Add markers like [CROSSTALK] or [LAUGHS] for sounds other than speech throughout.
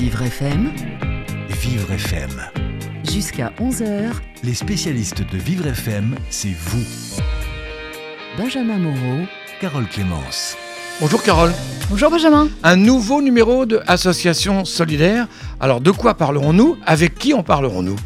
Vivre FM, Vivre FM. jusqu'à 11h, Les spécialistes de Vivre FM, c'est vous. Benjamin Moreau, Carole Clémence. Bonjour Carole. Bonjour Benjamin. Un nouveau numéro de Association Solidaire. Alors de quoi parlerons-nous? Avec qui en parlerons-nous?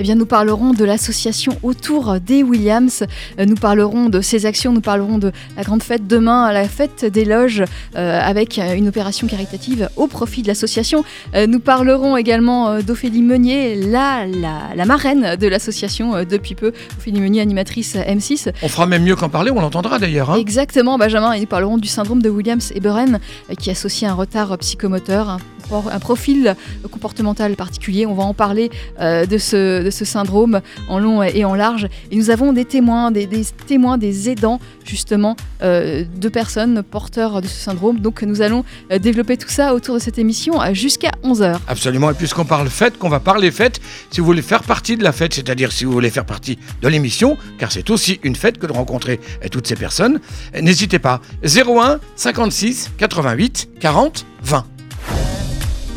Eh bien, nous parlerons de l'association autour des Williams. Euh, Nous parlerons de ses actions. Nous parlerons de la grande fête demain, la fête des loges, euh, avec euh, une opération caritative au profit de l'association. Nous parlerons également d'Ophélie Meunier, la, la, la marraine de l'association depuis peu. Ophélie Meunier, animatrice euh, M6. On fera même mieux qu'en parler, on l'entendra d'ailleurs. hein. Exactement, Benjamin. Et nous parlerons du syndrome de Williams et Beren, euh, qui associe un retard psychomoteur, un, profil comportemental particulier. On va en parler euh, de, ce, syndrome en long et en large. Et nous avons des témoins, des, témoins, des aidants, justement, euh, de personnes porteurs de ce syndrome. Donc nous allons euh, développer tout ça autour de cette émission jusqu'à 11h. Absolument, et puisqu'on parle fête, qu'on va parler fête, si vous voulez faire partie de la fête, c'est-à-dire si vous voulez faire partie de l'émission, car c'est aussi une fête que de rencontrer toutes ces personnes, n'hésitez pas. 01 56 88 40 20.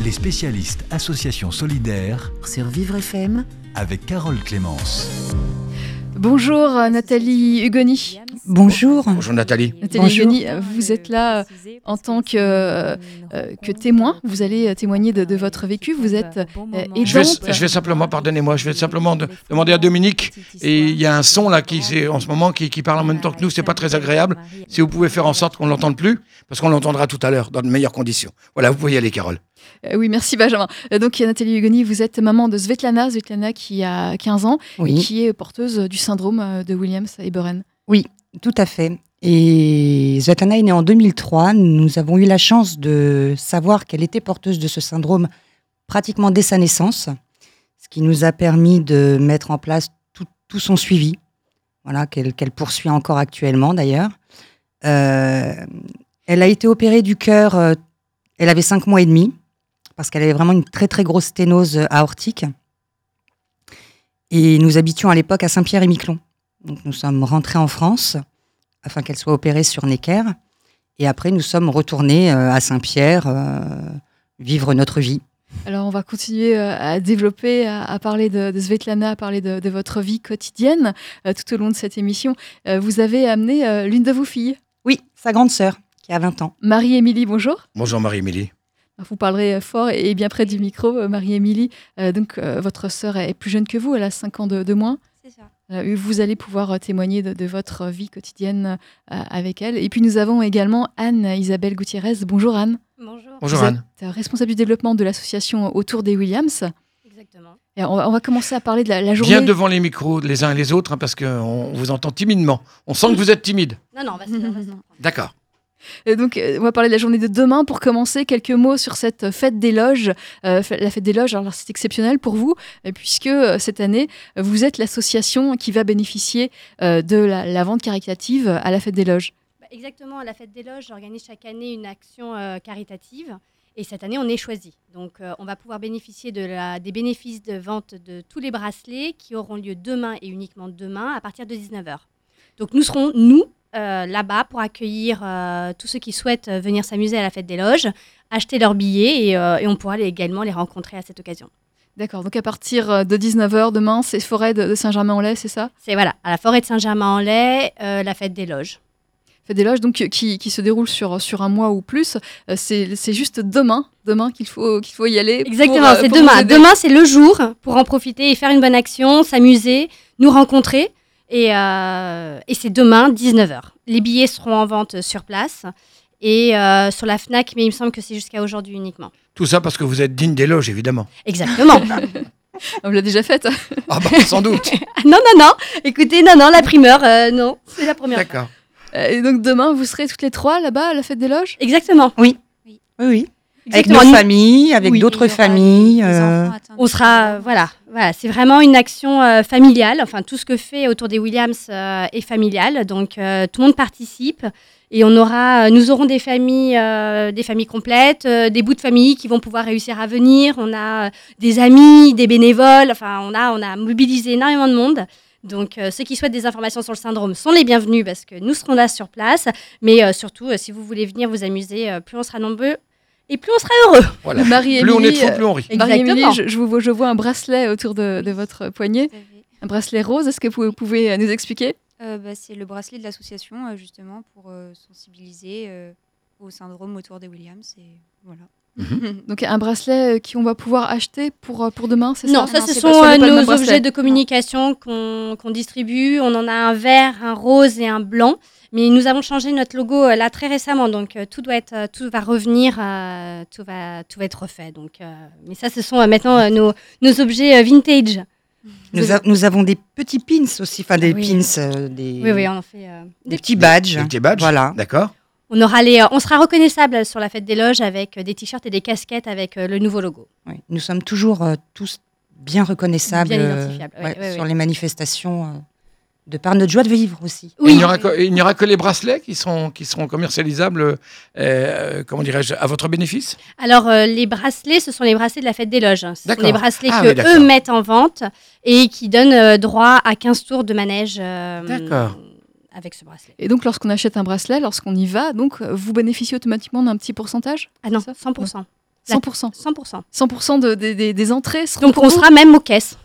Les spécialistes Association Solidaire sur Vivre FM, avec Carole Clémence. Bonjour euh, Nathalie Hugoni. Bonjour. Bonjour Nathalie. Nathalie Bonjour. Hugoni, euh, vous êtes là euh, en tant que, euh, que témoin. Vous allez témoigner de, de votre vécu. Vous êtes euh, Je vais, aidante. je vais simplement, pardonnez-moi, je vais simplement de- demander à Dominique, et il y a un son là qui, en ce moment qui, qui parle en même temps que nous, c'est pas très agréable. Si vous pouvez faire en sorte qu'on l'entende plus, parce qu'on l'entendra tout à l'heure dans de meilleures conditions. Voilà, vous pouvez y aller, Carole. Euh, oui, merci Benjamin. Euh, donc Nathalie Hugoni, vous êtes maman de Svetlana, Svetlana qui a 15 ans et Oui, qui est porteuse du syndrome euh, de Williams et Beren. tout à fait. Et Svetlana est née en 2003. Nous avons eu la chance de savoir qu'elle était porteuse de ce syndrome pratiquement dès sa naissance, ce qui nous a permis de mettre en place tout, tout son suivi, voilà, qu'elle poursuit encore actuellement d'ailleurs. Euh, elle a été opérée du cœur, elle avait cinq mois et demi, parce qu'elle avait vraiment une très très grosse sténose aortique. Et nous habitions à l'époque à Saint-Pierre-et-Miquelon. Donc nous sommes rentrés en France afin qu'elle soit opérée sur Necker. Et après, nous sommes retournés euh, à Saint-Pierre euh, vivre notre vie. Alors on va continuer euh, à développer, à, à parler de, de Svetlana, à parler de, de votre vie quotidienne euh, tout au long de cette émission. Euh, vous avez amené euh, l'une de vos filles, Oui, sa grande sœur, qui a 20 ans. Marie-Émilie, bonjour. Bonjour Marie-Émilie. Vous parlerez fort et bien près du micro, euh, Marie-Émilie. Euh, donc, euh, votre sœur est plus jeune que vous, elle a 5 ans de, de moins. C'est ça. Euh, Vous allez pouvoir euh, témoigner de, de votre vie quotidienne euh, avec elle. Et puis, nous avons également Anne-Isabelle Gutiérrez. Bonjour Anne. Bonjour. Bonjour Vous Anne. êtes euh, responsable du développement de l'association Autour des Williams. Exactement. Et on, va, on va commencer à parler de la, la journée. Bien devant les micros, les uns et les autres, hein, parce qu'on vous entend timidement. On sent que [LAUGHS] vous êtes timide. Non, non, on va se on va se reprendre. [LAUGHS] D'accord. Et donc, euh, on va parler de la journée de demain. Pour commencer, quelques mots sur cette fête des loges. Euh, la fête des loges, alors c'est exceptionnel pour vous, euh, puisque euh, cette année, euh, vous êtes l'association qui va bénéficier euh, de la, vente caritative à la fête des loges. Bah, exactement, à la fête des loges, j'organise chaque année une action euh, caritative. Et cette année, on est choisi. Donc, euh, on va pouvoir bénéficier des bénéfices de vente de tous les bracelets qui auront lieu demain et uniquement demain à partir de 19h. Donc, nous serons, nous, euh, là-bas pour accueillir euh, tous ceux qui souhaitent euh, venir s'amuser à la fête des loges, acheter leurs billets et, euh, et on pourra les- également les rencontrer à cette occasion. D'accord, donc à partir de 19h demain, c'est Forêt de, de Saint-Germain-en-Laye, c'est ça? C'est voilà, à la forêt de Saint-Germain-en-Laye, la fête des loges. Fête des loges, donc qui, qui se déroule sur, sur un mois ou plus. C'est juste demain, demain qu'il faut, qu'il faut y aller. Exactement, c'est demain. Demain, c'est le jour pour en profiter et faire une bonne action, s'amuser, nous rencontrer. Et, euh, et c'est demain, 19h. Les billets seront en vente sur place et euh, sur la FNAC, mais il me semble que c'est jusqu'à aujourd'hui uniquement. Tout ça parce que vous êtes digne des loges, évidemment. Exactement. [LAUGHS] On l'a déjà faite. Ah bah, sans doute. [LAUGHS] non, non, non. Écoutez, non, non, la primeur, euh, non, c'est la première. D'accord. Et donc demain, vous serez toutes les trois là-bas à la fête des loges? Exactement. Oui, oui. Avec Exactement. nos Nous- familles, avec Oui, d'autres familles. euh, On sera, voilà, voilà, c'est vraiment une action euh, familiale. Enfin, tout ce que fait autour des Williams euh, est familial, donc euh, tout le monde participe et on aura, nous aurons des familles, euh, des familles complètes, euh, des bouts de famille qui vont pouvoir réussir à venir. On a des amis, des bénévoles. Enfin, on a, on a mobilisé énormément de monde. Donc, euh, ceux qui souhaitent des informations sur le syndrome sont les bienvenus parce que nous serons là sur place. Mais euh, surtout, euh, si vous voulez venir vous amuser, euh, plus on sera nombreux, Et plus on sera heureux. Voilà. Marie Plus on est plus on rit. euh, Marie-Émilie, je, je vous vois, je vois un bracelet autour de, de votre poignet, un bracelet rose. Est-ce que vous pouvez euh, nous expliquer? Euh, bah, c'est le bracelet de l'association, justement, pour euh, sensibiliser euh, au syndrome autour des Williams. Et voilà. Donc un bracelet euh, qu'on va pouvoir acheter pour, euh, pour demain, c'est Non, ça ça, Non, ce c'est sont pas- ce euh, nos objets de communication qu'on qu'on distribue. On en a un vert, un rose et un blanc. Mais nous avons changé notre logo euh, là très récemment, donc euh, tout doit être, euh, tout va revenir, euh, tout va, tout va être refait. Donc, euh, mais ça, ce sont euh, maintenant euh, nos, nos objets euh, vintage. Nous, a- nous avons des petits pins aussi, enfin des oui. pins, euh, des, Oui, oui, on en fait. euh, des petits badges. Des petits badges. Voilà. D'accord. On aura les, euh, on sera reconnaissable sur la fête des loges avec euh, des t-shirts et des casquettes avec euh, le nouveau logo. Oui. Nous sommes toujours euh, tous bien reconnaissables Bien euh, identifiables, oui, ouais, oui, sur les manifestations, euh, de par notre joie de vivre aussi. Il n'y aura, que- aura les bracelets qui seront, qui seront commercialisables, euh, comment dirais-je, à votre bénéfice? Alors, euh, les bracelets, ce sont les bracelets de la fête des loges. Ce sont les bracelets Ah que oui, eux mettent en vente et qui donnent euh, droit à 15 tours de manège euh, D'accord. Avec ce bracelet. Et donc lorsqu'on achète un bracelet, lorsqu'on y va, donc euh, vous bénéficiez automatiquement d'un petit pourcentage Ah non, Ça 100%. La- 100%. 100%. 100% de- des- des- des entrées seront Donc, on vous sera même aux caisses.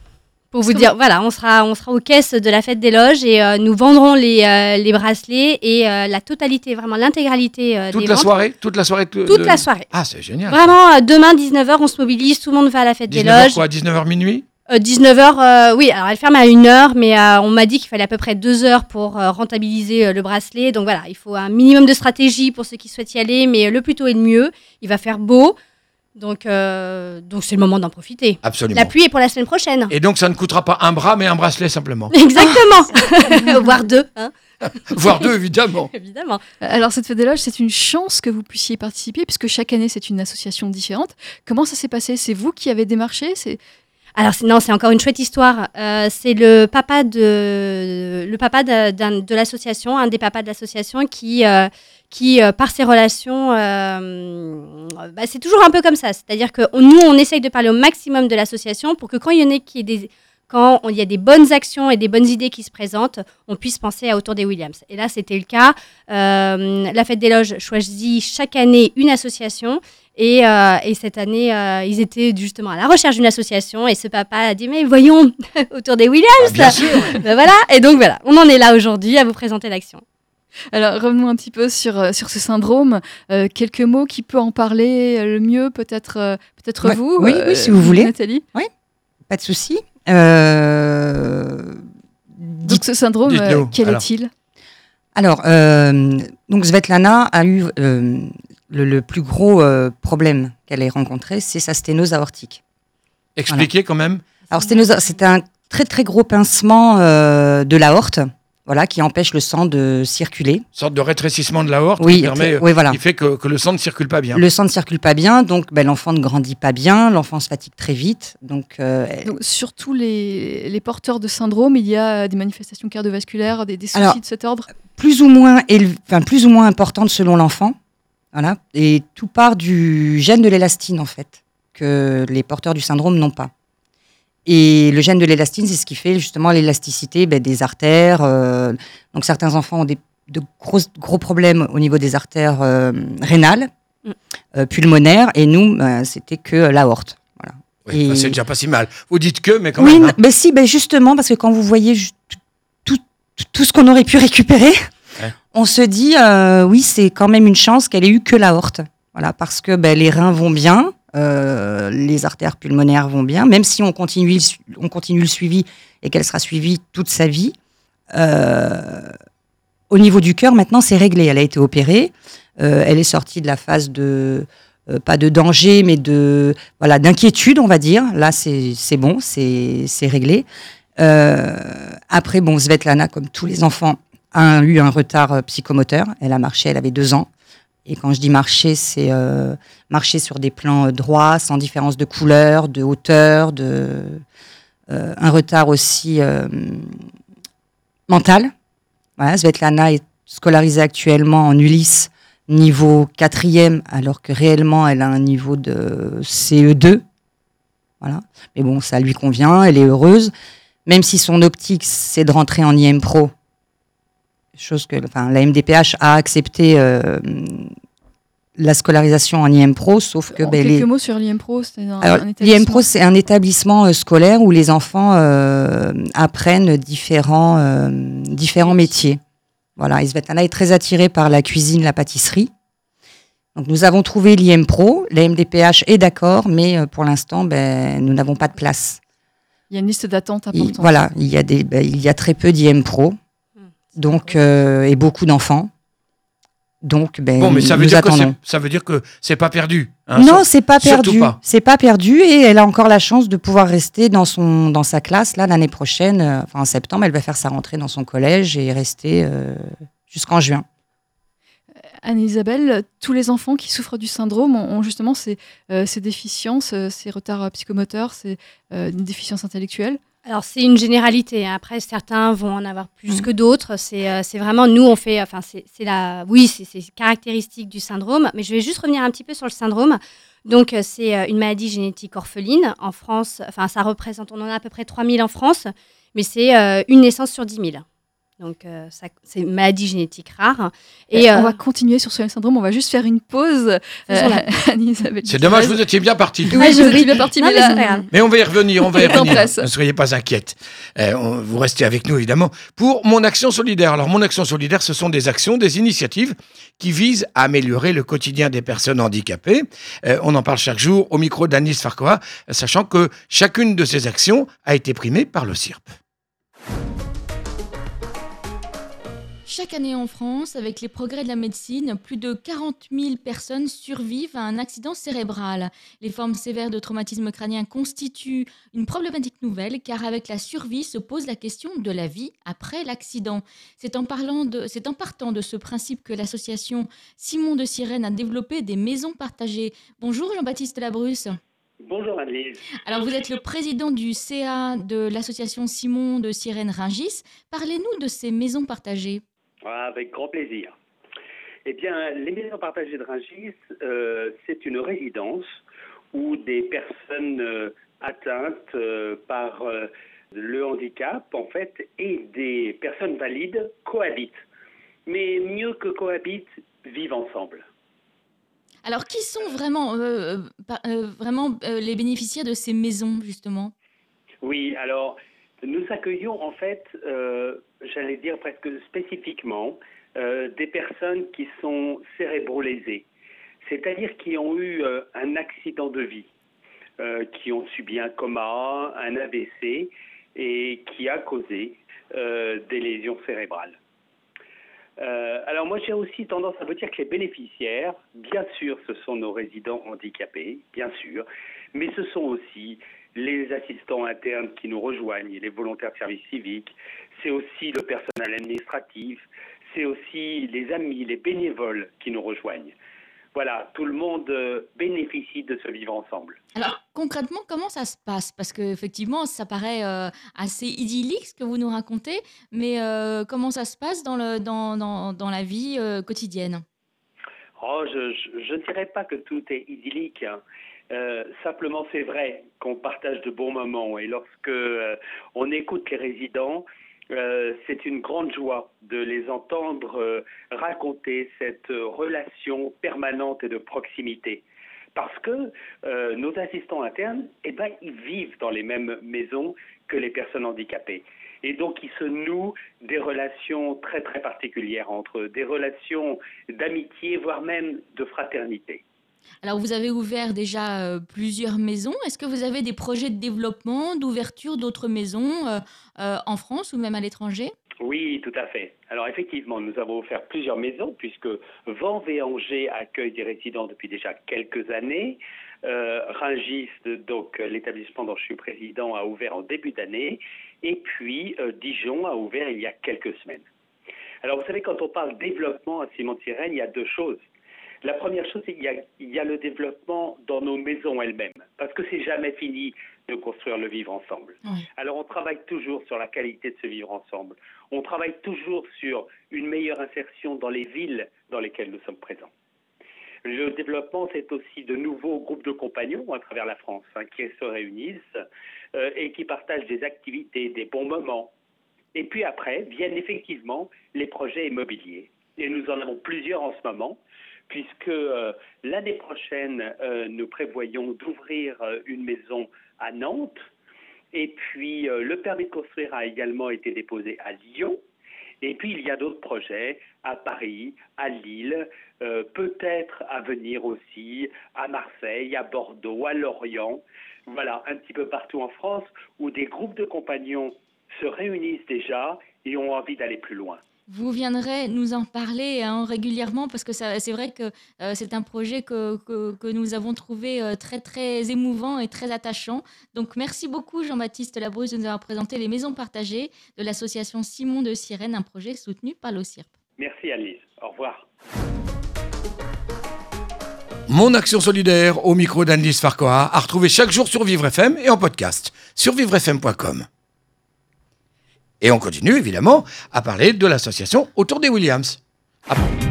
Pour vous dire, voilà, on sera, on sera aux caisses de la fête des loges et euh, nous vendrons les, euh, les bracelets et euh, la totalité, vraiment l'intégralité euh, Toute des la ventes. soirée Toute la soirée tout- Toute le- la soirée. Ah, c'est génial. Vraiment, demain, 19h, on se mobilise, tout le monde va à la fête des 19h loges. quoi 19h minuit 19h, Euh, oui, alors elle ferme à 1h, mais euh, on m'a dit qu'il fallait à peu près 2 heures pour euh, rentabiliser euh, le bracelet. Donc voilà, il faut un minimum de stratégie pour ceux qui souhaitent y aller, mais le plus tôt est le mieux. Il va faire beau, donc euh, donc c'est le moment d'en profiter. Absolument. La pluie est pour la semaine prochaine. Et donc, ça ne coûtera pas un bras, mais un bracelet simplement. [LAUGHS] Exactement [LAUGHS] Voire deux, hein, [LAUGHS] Voire deux, évidemment. évidemment. Alors cette fête des loges, c'est une chance que vous puissiez participer puisque chaque année c'est une association différente. Comment ça s'est passé? C'est vous qui avez démarché? C'est Alors non, c'est encore une chouette histoire. Euh, c'est le papa de le papa de, de l'association, un des papas de l'association qui euh, qui euh, par ses relations, euh, bah, c'est toujours un peu comme ça. C'est-à-dire que nous on essaye de parler au maximum de l'association pour que quand il y en a qui est des quand il y a des bonnes actions et des bonnes idées qui se présentent, on puisse penser à autour des Williams. Et là, c'était le cas. Euh, la Fête des Loges choisit chaque année une association et, euh, et cette année, euh, ils étaient justement à la recherche d'une association. Et ce papa a dit Mais voyons, [LAUGHS] autour des Williams Ah, bien sûr. Ben voilà. Et donc voilà, on en est là aujourd'hui à vous présenter l'action. Alors revenons un petit peu sur, sur ce syndrome. Euh, quelques mots qui peut en parler le mieux, peut-être peut-être Ouais, vous. oui, oui, si vous voulez. Nathalie? Pas de souci. Euh, Donc ce syndrome, euh, quel alors. est-il? Alors, euh, donc Svetlana a eu euh, le, le plus gros euh, problème qu'elle ait rencontré, c'est sa sténose aortique. Expliquez quand même. Alors, sténose, c'est un très très gros pincement euh, de l'aorte, voilà, qui empêche le sang de circuler. Une sorte de rétrécissement de l'aorte Oui, qui, permet, oui, voilà. qui fait que, que le sang ne circule pas bien. Le sang ne circule pas bien, donc ben, l'enfant ne grandit pas bien, l'enfant se fatigue très vite. Donc, euh, Donc, sur tous les, les porteurs de syndrome, il y a des manifestations cardiovasculaires, des, des soucis Alors, de cet ordre. plus ou moins enfin, plus ou moins importante selon l'enfant. Voilà. Et tout part du gène de l'élastine, en fait, que les porteurs du syndrome n'ont pas. Et le gène de l'élastine, c'est ce qui fait justement l'élasticité ben, des artères. euh, donc certains enfants ont des, de gros, gros problèmes au niveau des artères euh, rénales, Mm. euh, pulmonaires, et nous, ben, c'était que l'aorte. Voilà. Oui, Et- c'est déjà pas si mal. Vous dites que, mais quand oui, même. non, hein. ben si, ben justement, parce que quand vous voyez tout, tout, tout ce qu'on aurait pu récupérer, Ouais. on se dit, euh, oui, c'est quand même une chance qu'elle ait eu que l'aorte. Voilà, parce que ben, les reins vont bien, euh, les artères pulmonaires vont bien, même si on continue, le suivi et qu'elle sera suivie toute sa vie. euh, au niveau du cœur, maintenant, c'est réglé. Elle a été opérée. euh, elle est sortie de la phase de pas de danger, mais de voilà d'inquiétude, on va dire. Là, c'est bon, c'est réglé. Après, bon, Svetlana, comme tous les enfants, a eu un retard psychomoteur. Elle a marché, elle avait deux ans. Et quand je dis marcher, c'est euh, marcher sur des plans euh, droits, sans différence de couleur, de hauteur, de euh, un retard aussi mental. Voilà, Svetlana est scolarisée actuellement en Ulysse niveau quatrième, alors que réellement elle a un niveau de CE2. Voilà. Mais bon, ça lui convient, elle est heureuse. Même si son optique, c'est de rentrer en IM Pro, chose que enfin, la MDPH a accepté euh, la scolarisation en IM Pro, sauf que En ben, quelques les, mots sur l'IM Pro, c'est un, Alors, un l'IM établissement. Pro, c'est un établissement euh, scolaire où les enfants euh, apprennent différents, différents métiers. Voilà, et Svetlana est très attirée par la cuisine, la pâtisserie. Donc, nous avons trouvé l'IM Pro. La MDPH est d'accord, mais pour l'instant, ben, nous n'avons pas de place. Il y a une liste d'attente importante. voilà, il y, a des, ben, il y a très peu d'IM Pro, donc, euh, et beaucoup d'enfants. Donc, ben, Bon, mais ça veut, nous dire que attendons. ça veut dire que c'est pas perdu. hein, non, c'est pas perdu. C'est pas perdu et elle a encore la chance de pouvoir rester dans son dans sa classe là l'année prochaine. euh, Enfin en septembre, elle va faire sa rentrée dans son collège et rester euh, jusqu'en juin. Anne-Isabelle, tous les enfants qui souffrent du syndrome ont, justement ces, euh, ces déficiences, ces retards psychomoteurs, ces euh, une déficience intellectuelle. Alors c'est une généralité. hein. Après, certains vont en avoir plus Mhm. que d'autres. C'est euh, c'est vraiment nous on fait. Enfin c'est la. Oui, c'est caractéristique du syndrome. Mais je vais juste revenir un petit peu sur le syndrome. Donc euh, c'est euh, une maladie génétique orpheline en France. Enfin ça représente. On en a à peu près 3000 en France, mais c'est euh, une naissance sur 10 000. Donc euh, ça- c'est une maladie génétique rare. Et Et euh, on va continuer sur ce syndrome. On va juste faire une pause. [LAUGHS] Anne-Isabelle C'est dommage, vous étiez bien parti. Oui, Ah, vous je étiez bien parti, mais mais là, on va y revenir, on va y [LAUGHS] revenir. Ne soyez pas inquiètes. Euh, vous restez avec nous, évidemment, pour Mon Action Solidaire. Alors, Mon Action Solidaire, ce sont des actions, des initiatives qui visent à améliorer le quotidien des personnes handicapées. Euh, on en parle chaque jour au micro d'Anis Farcoa, sachant que chacune de ces actions a été primée par le CIRP. Chaque année en France, avec les progrès de la médecine, plus de 40 000 personnes survivent à un accident cérébral. Les formes sévères de traumatisme crânien constituent une problématique nouvelle car avec la survie se pose la question de la vie après l'accident. C'est en, parlant de- c'est en partant de ce principe que l'association Simon de Sirène a développé des maisons partagées. Bonjour Jean-Baptiste Labrusse. Bonjour Annelise. Alors vous êtes le président du CA de l'association Simon de Sirène Ringis. Parlez-nous de ces maisons partagées. Ah, avec grand plaisir. Eh bien, les maisons partagées de Rungis, euh, c'est une résidence où des personnes euh, atteintes euh, par le handicap, en fait, et des personnes valides cohabitent. Mais mieux que cohabitent, vivent ensemble. Alors, qui sont vraiment, vraiment les bénéficiaires de ces maisons, justement? Oui, alors nous accueillons en fait, euh, j'allais dire presque spécifiquement, euh, des personnes qui sont cérébrolésées, c'est-à-dire qui ont eu euh, un accident de vie, qui ont subi un coma, un AVC et qui a causé des lésions cérébrales. Alors moi j'ai aussi tendance à vous dire que les bénéficiaires, bien sûr, ce sont nos résidents handicapés, bien sûr, mais ce sont aussi les assistants internes qui nous rejoignent, les volontaires de service civique, c'est aussi le personnel administratif, c'est aussi les amis, les bénévoles qui nous rejoignent. Voilà, tout le monde euh, bénéficie de ce vivre ensemble. Alors, concrètement, comment ça se passe? Parce qu'effectivement, ça paraît euh, assez idyllique ce que vous nous racontez, mais euh, comment ça se passe dans, le, dans, dans, dans la vie euh, quotidienne? Oh, je, je- je ne dirais pas que tout est idyllique. hein. Euh, simplement, c'est vrai qu'on partage de bons moments et lorsque euh, on écoute les résidents, euh, c'est une grande joie de les entendre euh, raconter cette relation permanente et de proximité. Parce que nos assistants internes, eh ben, ils vivent dans les mêmes maisons que les personnes handicapées. Et donc, il se noue des relations très, très particulières entre eux, des relations d'amitié, voire même de fraternité. Alors, vous avez ouvert déjà euh, plusieurs maisons. Est-ce que vous avez des projets de développement, d'ouverture d'autres maisons euh, euh, en France ou même à l'étranger? Oui, tout à fait. Alors effectivement, nous avons offert plusieurs maisons puisque Vanves et Angers accueillent des résidents depuis déjà quelques années. Euh, donc l'établissement dont je suis président, a ouvert en début d'année. Et puis Dijon a ouvert il y a quelques semaines. Alors vous savez, quand on parle développement à Simon Sirène, il y a deux choses. La première chose, c'est qu'il y, a- il y a le développement dans nos maisons elles-mêmes, parce que c'est jamais fini de construire le vivre ensemble. Oui. Alors on travaille toujours sur la qualité de ce vivre ensemble. On travaille toujours sur une meilleure insertion dans les villes dans lesquelles nous sommes présents. Le développement, c'est aussi de nouveaux groupes de compagnons à travers la France hein, qui se réunissent euh, et qui partagent des activités, des bons moments. Et puis après viennent effectivement les projets immobiliers. Et nous en avons plusieurs en ce moment, puisque euh, l'année prochaine, euh, nous prévoyons d'ouvrir euh, une maison à Nantes. Et puis, le permis de construire a également été déposé à Lyon. Et puis, il y a d'autres projets à Paris, à Lille, peut-être à venir aussi à Marseille, à Bordeaux, à Lorient. Voilà, un petit peu partout en France où des groupes de compagnons se réunissent déjà et ont envie d'aller plus loin. Vous viendrez nous en parler hein, régulièrement parce que c'est vrai que euh, c'est un projet que, que- que nous avons trouvé euh, très très émouvant et très attachant. Donc merci beaucoup Jean-Baptiste Labrousse de nous avoir présenté les maisons partagées de l'association Simon de Sirène, un projet soutenu par l'OCIRP. Merci Alice. Au revoir. Mon action solidaire au micro d'Anne-Lise Farquhar à retrouver chaque jour sur Vivre FM et en podcast sur vivrefm.com. Et on continue évidemment à parler de l'association autour des Williams.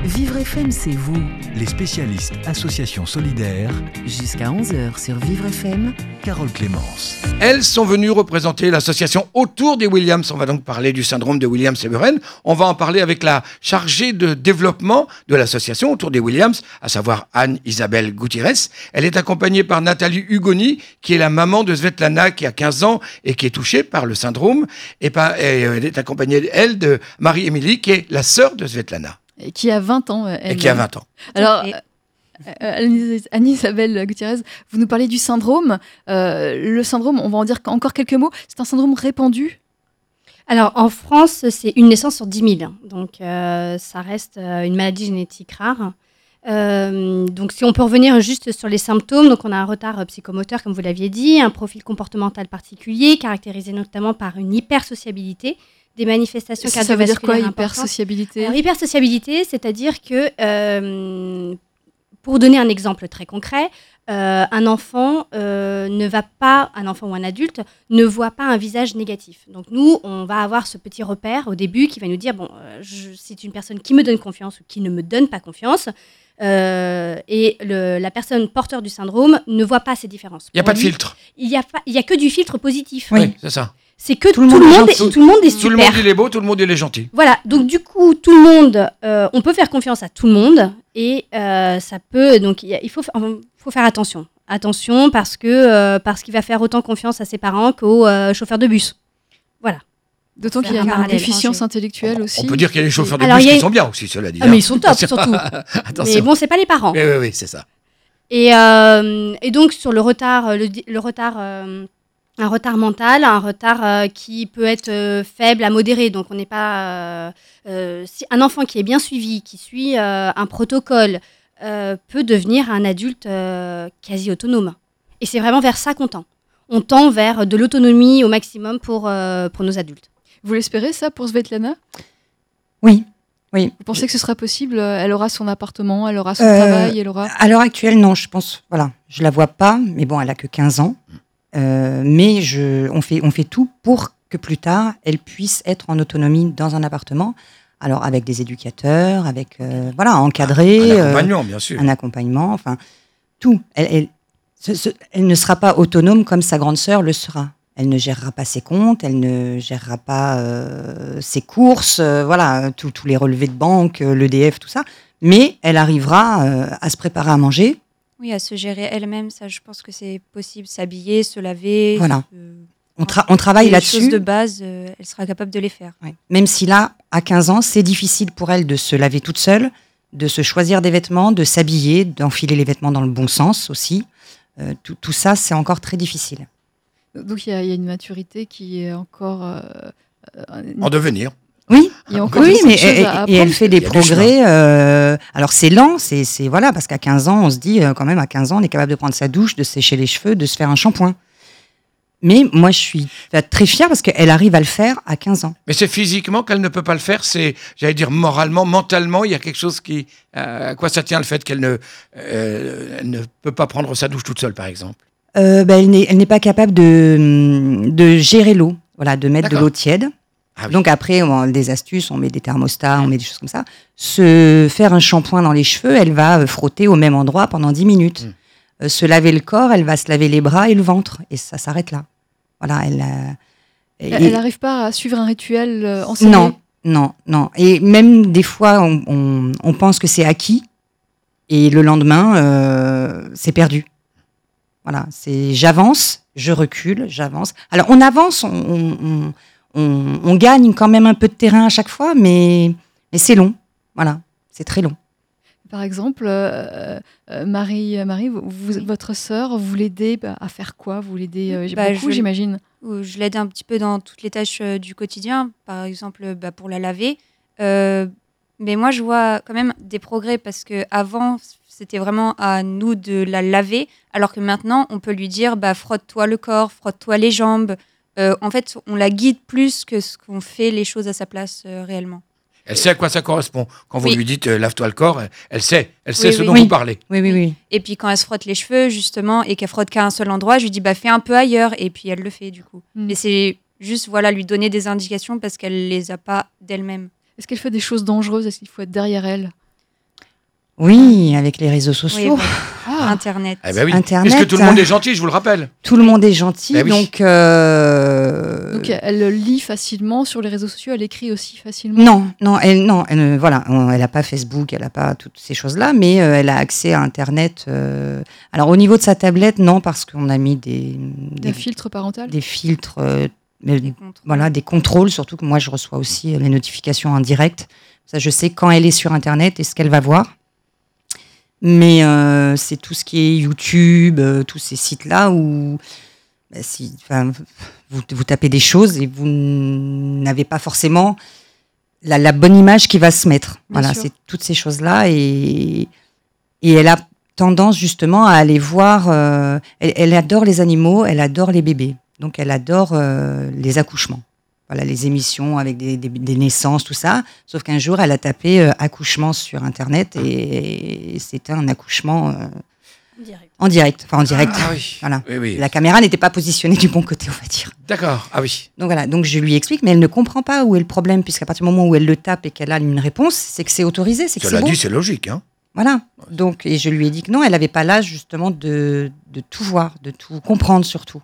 Vivre FM, c'est vous. Les spécialistes Association Solidaire, Jusqu'à 11h sur Vivre FM. Carole Clémence. Elles sont venues représenter l'association autour des Williams. On va donc parler du syndrome de Williams-Seberen. On va en parler avec la chargée de développement de l'association autour des Williams, à savoir Anne-Isabelle Gutiérrez. Elle est accompagnée par Nathalie Hugoni, qui est la maman de Svetlana, qui a 15 ans et qui est touchée par le syndrome. Et, par- et, euh, elle est accompagnée, elle, de Marie-Émilie, qui est la sœur de Svetlana, Et qui a 20 ans. euh, et elle. qui a 20 ans. Alors, Et- euh, euh, Anne-Isabelle Gutiérrez, vous nous parlez du syndrome. Euh, le syndrome, on va en dire encore quelques mots. C'est un syndrome répandu? Alors, en France, c'est une naissance sur 10 000. Donc, euh, ça reste euh, une maladie génétique rare. Euh, donc, si on peut revenir juste sur les symptômes, donc on a un retard psychomoteur, comme vous l'aviez dit, un profil comportemental particulier, caractérisé notamment par une hypersociabilité, des manifestations Ça, ça veut dire quoi, hypersociabilité Alors, hypersociabilité, c'est-à-dire que, euh, pour donner un exemple très concret, euh, un enfant euh, ne va pas, un enfant ou un adulte, ne voit pas un visage négatif. Donc nous, on va avoir ce petit repère au début qui va nous dire, bon, c'est une personne qui me donne confiance ou qui ne me donne pas confiance. Euh, et le- la personne porteur du syndrome ne voit pas ces différences. Il n'y a Pour pas de filtre. Il n'y a, pas- il y a que du filtre positif. Oui, c'est ça. C'est que Tout tout, le monde est monde, est, gentil. tout le monde est Tout le super. monde, il est beau, tout le monde, il est gentil. Voilà, donc du coup, tout le monde, euh, on peut faire confiance à tout le monde et euh, ça peut, donc il y a- il faut, fa- enfin, faut faire attention. Attention parce que euh, parce qu'il va faire autant confiance à ses parents qu'au euh, chauffeur de bus. Voilà. D'autant qu'il y a un une déficience Angers. intellectuelle aussi. On peut dire qu'il y a les chauffeurs de Alors, bus a qui sont bien aussi, cela dit. Ah, mais hein. ils sont top [LAUGHS] surtout. [LAUGHS] Mais bon, c'est pas les parents. Oui, oui, oui, c'est ça. Et, euh, et donc sur le retard, le, retard, euh, un retard mental, un retard euh, qui peut être euh, faible à modéré. Donc on n'est pas euh, euh, si un enfant qui est bien suivi, qui suit euh, un protocole, euh, peut devenir un adulte euh, quasi autonome. Et c'est vraiment vers ça qu'on tend. On tend vers de l'autonomie au maximum pour, euh, pour nos adultes. Vous l'espérez ça pour Svetlana? Oui, oui. Vous pensez que ce sera possible? Elle aura son appartement, elle aura son Euh, travail, elle aura. À l'heure actuelle, non, je pense, voilà, je la vois pas, mais bon, elle a que 15 ans. Euh, mais je, on, fait, on fait tout pour que plus tard, elle puisse être en autonomie dans un appartement. Alors, avec des éducateurs, avec, euh, voilà, encadré. Un euh, accompagnant, bien sûr. un accompagnement, enfin, tout. Elle, elle, ce- ce- elle ne sera pas autonome comme sa grande sœur le sera. Elle ne gérera pas ses comptes, elle ne gérera pas euh, ses courses, euh, voilà, tous les relevés de banque, l'EDF, tout ça. Mais elle arrivera à se préparer à manger. Oui, à se gérer elle-même, ça, je pense que c'est possible. S'habiller, se laver. Voilà. On, tra- on travaille les choses là-dessus. de base, euh, elle sera capable de les faire. Ouais. Même si là, à 15 ans, c'est difficile pour elle de se laver toute seule, de se choisir des vêtements, de s'habiller, d'enfiler les vêtements dans le bon sens aussi. Euh, tout, tout ça, c'est encore très difficile. Donc il y, a- il y a une maturité qui est encore. euh, euh, En devenir. Oui, il y a encore oui, mais choses et, à et elle fait des progrès. euh, alors c'est lent, c'est c'est- voilà, parce qu'à 15 ans, on se dit euh, quand même à 15 ans, on est capable de prendre sa douche, de sécher les cheveux, de se faire un shampoing. Mais moi, je suis très fière parce qu'elle arrive à le faire à 15 ans. Mais c'est physiquement qu'elle ne peut pas le faire, c'est, j'allais dire, moralement, mentalement, il y a quelque chose qui. euh, à quoi ça tient le fait qu'elle ne, euh, ne peut pas prendre sa douche toute seule, par exemple Euh, ben, elle n'est pas capable de, de gérer l'eau, voilà, de mettre de l'eau tiède. Ah oui. Donc après, on a des astuces, on met des thermostats, on met des choses comme ça. Se faire un shampoing dans les cheveux, elle va frotter au même endroit pendant 10 minutes. Mm. Euh, se laver le corps, elle va se laver les bras et le ventre. Et ça s'arrête là. Voilà, elle... euh, Elle et- n'arrive pas à suivre un rituel euh, enseigné. non, non, non. Et même des fois, on, on- on pense que c'est acquis. Et le lendemain, euh, c'est perdu. Voilà, c'est j'avance, je recule, j'avance. Alors on avance, on, on- on- on gagne quand même un peu de terrain à chaque fois, mais, mais c'est long. Voilà, c'est très long. Par exemple, euh, euh, Marie, Marie vous- vous- votre sœur, vous l'aidez bah, à faire quoi? Vous l'aidez euh, Bah, beaucoup, j'imagine. où je l'aide un petit peu dans toutes les tâches euh, du quotidien, par exemple bah, pour la laver. Mais moi, je vois quand même des progrès parce que avant, c'était vraiment à nous de la laver, alors que maintenant, on peut lui dire bah, frotte-toi le corps, frotte-toi les jambes. Euh, en fait, on la guide plus que ce qu'on fait les choses à sa place euh, réellement. Elle sait à quoi ça correspond. Quand vous Oui. lui dites euh, lave-toi le corps, elle- sait, elle sait Oui, ce oui. dont Oui. vous parlez. Oui, oui, oui. Et puis quand elle se frotte les cheveux, justement, et qu'elle frotte qu'à un seul endroit, je lui dis bah, fais un peu ailleurs, et puis elle le fait du coup. Mm. Mais c'est juste voilà, lui donner des indications parce qu'elle les a pas d'elle-même. Est-ce qu'elle fait des choses dangereuses? Est-ce qu'il faut être derrière elle? Oui, avec les réseaux Oui, sociaux, [LAUGHS] bah, Ah, Internet. Eh ben oui. Internet. Puisque tout le monde est gentil, je vous le rappelle. tout le monde est gentil, Ben oui. donc. euh, Donc elle le lit facilement sur les réseaux sociaux, elle écrit aussi facilement? Non, non, elle, non, elle, voilà, elle n'a pas Facebook, elle n'a pas toutes ces choses-là, mais euh, elle a accès à Internet. euh, alors au niveau de sa tablette, non, parce qu'on a mis des, Des des, filtres parentaux? des filtres, euh, mais Des contrôles. voilà, des contrôles, surtout que moi je reçois aussi euh, les notifications en direct. Ça, je sais quand elle est sur Internet et ce qu'elle va voir. Mais euh, c'est tout ce qui est YouTube, euh, tous ces sites-là où bah, si, vous, vous tapez des choses et vous n'avez pas forcément la, la bonne image qui va se mettre. Bien voilà, c'est toutes ces choses-là. Et, et elle a tendance justement à aller voir. euh, elle, elle adore les animaux, elle adore les bébés. Donc elle adore les accouchements. Voilà, les émissions avec des, des- des naissances, tout ça. Sauf qu'un jour, elle a tapé euh, accouchement sur Internet et, c'était un accouchement euh, Direct. en direct. Enfin, en direct. Ah oui. Voilà. Oui, oui. La caméra n'était pas positionnée du bon côté, on va dire. D'accord. Ah oui. Donc voilà, donc je lui explique, mais elle ne comprend pas où est le problème, puisqu'à partir du moment où elle le tape et qu'elle a une réponse, c'est que c'est autorisé, c'est que Cela c'est bon. dit, c'est logique. Hein. Voilà. Donc, et je lui ai dit que non, elle n'avait pas l'âge justement de, de tout voir, de tout comprendre surtout.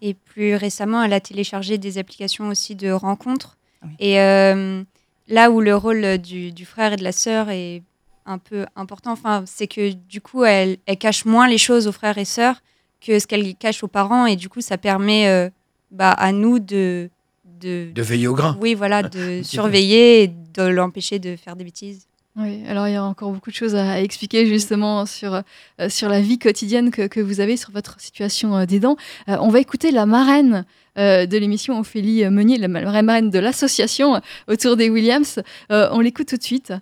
Et plus récemment, elle a téléchargé des applications aussi de rencontres. Oui. Et euh, là où le rôle du, du frère et de la sœur est un peu important, enfin, c'est que du coup, elle, elle cache moins les choses aux frères et sœurs que ce qu'elle cache aux parents. Et du coup, ça permet euh, bah, à nous de, de, De veiller au grain. oui, voilà, [LAUGHS] de surveiller et de l'empêcher de faire des bêtises. Oui, alors il y a encore beaucoup de choses à expliquer justement sur, euh, sur la vie quotidienne que, vous avez, sur votre situation euh, d'aidant. Euh, on va écouter la marraine de l'émission, Ophélie Meunier, la ma- marraine de l'association autour des Williams. On l'écoute tout de suite.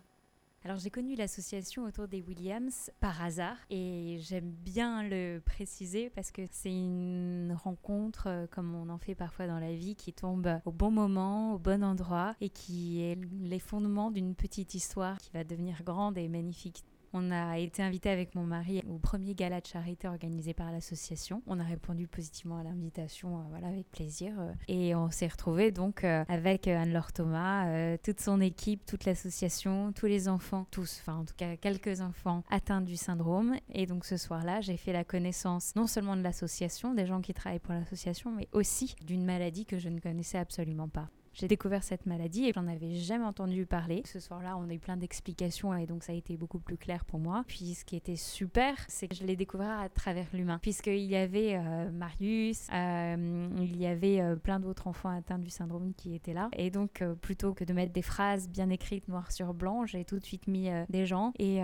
Alors j'ai connu l'association autour des Williams par hasard et j'aime bien le préciser parce que c'est une rencontre euh, comme on en fait parfois dans la vie qui tombe au bon moment, au bon endroit et qui est les fondements d'une petite histoire qui va devenir grande et magnifique. On a été invité avec mon mari au premier gala de charité organisé par l'association. On a répondu positivement à l'invitation, euh, voilà, avec plaisir. euh, et on s'est retrouvé donc euh, avec Anne-Laure Thomas, toute son équipe, toute l'association, tous les enfants, tous, enfin en tout cas quelques enfants atteints du syndrome. Et donc ce soir-là, j'ai fait la connaissance non seulement de l'association, des gens qui travaillent pour l'association, mais aussi d'une maladie que je ne connaissais absolument pas. J'ai découvert cette maladie et j'en avais jamais entendu parler. Ce soir-là, on a eu plein d'explications et donc ça a été beaucoup plus clair pour moi. Puis ce qui était super, c'est que je l'ai découvert à travers l'humain, puisqu'il y avait euh, Marius, euh, il y avait euh, plein d'autres enfants atteints du syndrome qui étaient là. Et donc, plutôt que de mettre des phrases bien écrites noir sur blanc, j'ai tout de suite mis des gens et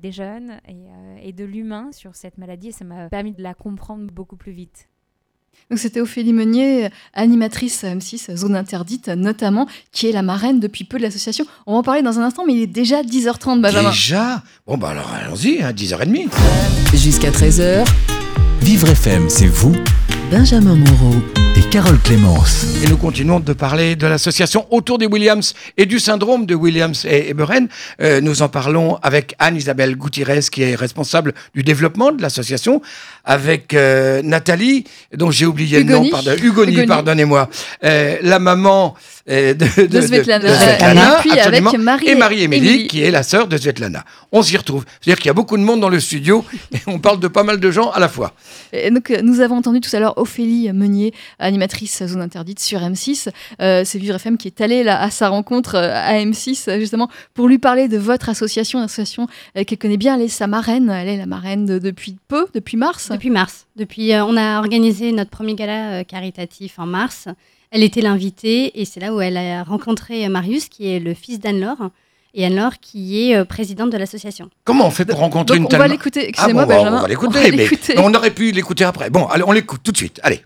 des jeunes et, et de l'humain sur cette maladie et ça m'a permis de la comprendre beaucoup plus vite. Donc c'était Ophélie Meunier, animatrice M6, zone interdite notamment, qui est la marraine depuis peu de l'association. On va en parler dans un instant, mais il est déjà 10h30, Benjamin. Déjà? Bon, bah alors allons-y, hein, 10h30. Jusqu'à 13h, Vivre FM, c'est vous? Benjamin Moreau. Et Carole Clémence. Et nous continuons de parler de l'association autour des Williams et du syndrome de Williams et Eberen. Euh, nous en parlons avec Anne-Isabelle Gutiérrez, qui est responsable du développement de l'association, avec euh, Nathalie, dont j'ai oublié le nom, pardon, Hugoni, Hugoni. pardonnez-moi, euh, la maman euh, de, De Svetlana. de Svetlana, Et puis avec Marie et Marie-Émilie, Émilie. qui est la sœur de Svetlana. On s'y retrouve. C'est-à-dire qu'il y a beaucoup de monde dans le studio [LAUGHS] et on parle de pas mal de gens à la fois. Et donc, euh, nous avons entendu tout à l'heure Ophélie Meunier, animatrice Zone Interdite sur M6. Euh, c'est Vivre FM qui est allé là, à sa rencontre à M6 justement pour lui parler de votre association, une association qu'elle connaît bien. Elle est sa marraine. Elle est la marraine depuis peu, depuis mars. Depuis mars. Depuis, on a organisé notre premier gala caritatif en mars. Elle était l'invitée et c'est là où elle a rencontré Marius, qui est le fils d'Anne-Laure et Anne-Laure qui est euh, présidente de l'association. Comment on fait pour rencontrer Donc une on telle... va l'écouter, Ah excusez-moi bon, Benjamin. on va l'écouter, mais on aurait pu l'écouter après. Bon, allez, on l'écoute tout de suite. Allez.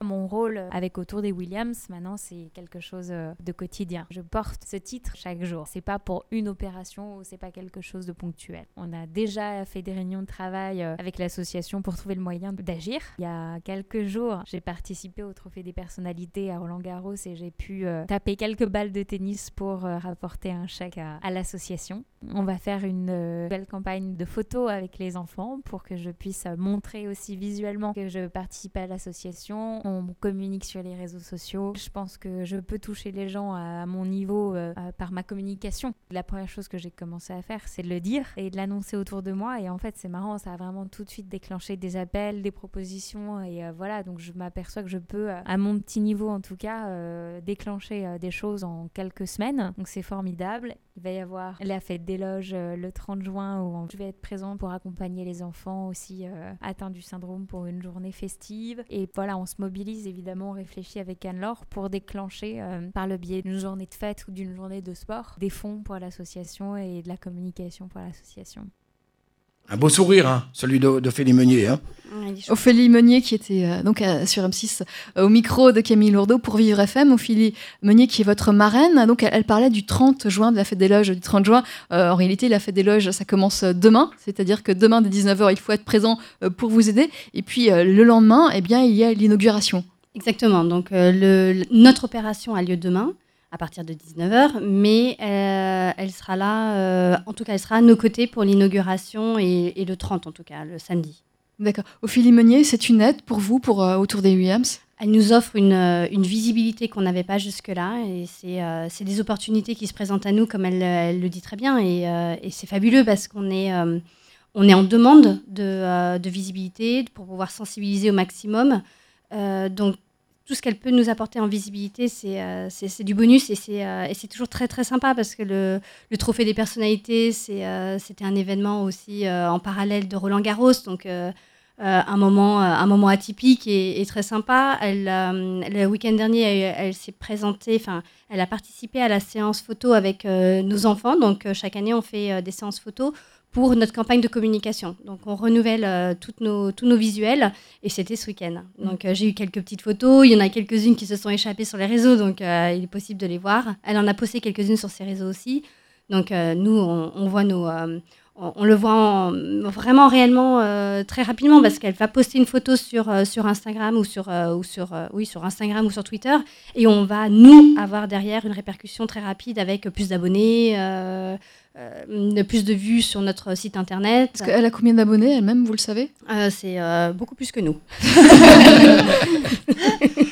Mon rôle avec Autour des Williams, maintenant, c'est quelque chose euh, de quotidien. Je porte ce titre chaque jour. C'est pas pour une opération ou c'est pas quelque chose de ponctuel. On a déjà fait des réunions de travail euh, avec l'association pour trouver le moyen d'agir. Il y a quelques jours, j'ai participé au Trophée des personnalités à Roland Garros et j'ai pu euh, taper quelques balles de tennis pour rapporter un chèque à, l'association. On va faire une belle campagne de photos avec les enfants pour que je puisse montrer aussi visuellement que je participe à l'association. On communique sur les réseaux sociaux. Je pense que je peux toucher les gens à mon niveau euh, euh, par ma communication. La première chose que j'ai commencé à faire, c'est de le dire et de l'annoncer autour de moi. Et en fait, c'est marrant, ça a vraiment tout de suite déclenché des appels, des propositions. Et euh, voilà, donc je m'aperçois que je peux, à mon petit niveau en tout cas, déclencher des choses en quelques semaines. Donc c'est formidable. Il va y avoir la fête des loges le 30 juin où je vais être présente pour accompagner les enfants aussi atteints du syndrome pour une journée festive. Et voilà, on se mobilise évidemment, réfléchit avec Anne-Laure pour déclencher euh, par le biais d'une journée de fête ou d'une journée de sport des fonds pour l'association et de la communication pour l'association. Un beau sourire, hein, celui d'O- d'Ophélie Meunier. Hein. Ophélie Meunier qui était euh, donc euh, sur M6 euh, au micro de Camille Lourdeau pour Vivre FM. Ophélie Meunier qui est votre marraine. Donc elle, elle parlait du 30 juin, de la fête des loges du 30 juin. Euh, en réalité, la fête des loges, ça commence demain. C'est-à-dire que demain, dès 19h, il faut être présent euh, pour vous aider. Et puis euh, le lendemain, eh bien, il y a l'inauguration. Exactement. Donc, euh, le- notre opération a lieu demain à partir de 19h, mais euh, elle sera là, euh, en tout cas, elle sera à nos côtés pour l'inauguration et, et le 30, en tout cas, le samedi. D'accord. Ophélie Meunier, c'est une aide pour vous, pour euh, Autour des Williams? Elle nous offre une, une visibilité qu'on n'avait pas jusque-là et c'est des opportunités qui se présentent à nous, comme elle, elle le dit très bien, et, et c'est fabuleux parce qu'on est, on est en demande de, de visibilité pour pouvoir sensibiliser au maximum. Donc, tout ce qu'elle peut nous apporter en visibilité, c'est euh, du bonus et c'est euh, et c'est toujours très très sympa parce que le, trophée des personnalités, euh, c'était un événement aussi en parallèle de Roland Garros, donc un, moment, un moment atypique et, très sympa. Le week-end dernier, elle, s'est présentée, enfin, elle a participé à la séance photo avec nos enfants. Donc, chaque année, on fait des séances photos pour notre campagne de communication. Donc, on renouvelle euh, nos, tous nos visuels et c'était ce week-end. Donc, euh, j'ai eu quelques petites photos. Il y en a quelques-unes qui se sont échappées sur les réseaux, donc euh, il est possible de les voir. Elle en a posté quelques-unes sur ses réseaux aussi. Donc, euh, nous, on, voit nos. on, le voit en- vraiment réellement très rapidement parce qu'elle va poster une photo sur, sur Instagram ou sur, ou sur, oui, sur Instagram ou sur Twitter et on va nous avoir derrière une répercussion très rapide avec plus d'abonnés, euh, plus de vues sur notre site internet. Parce qu'elle a combien d'abonnés elle-même, vous le savez Euh, C'est euh, beaucoup plus que nous. [LAUGHS]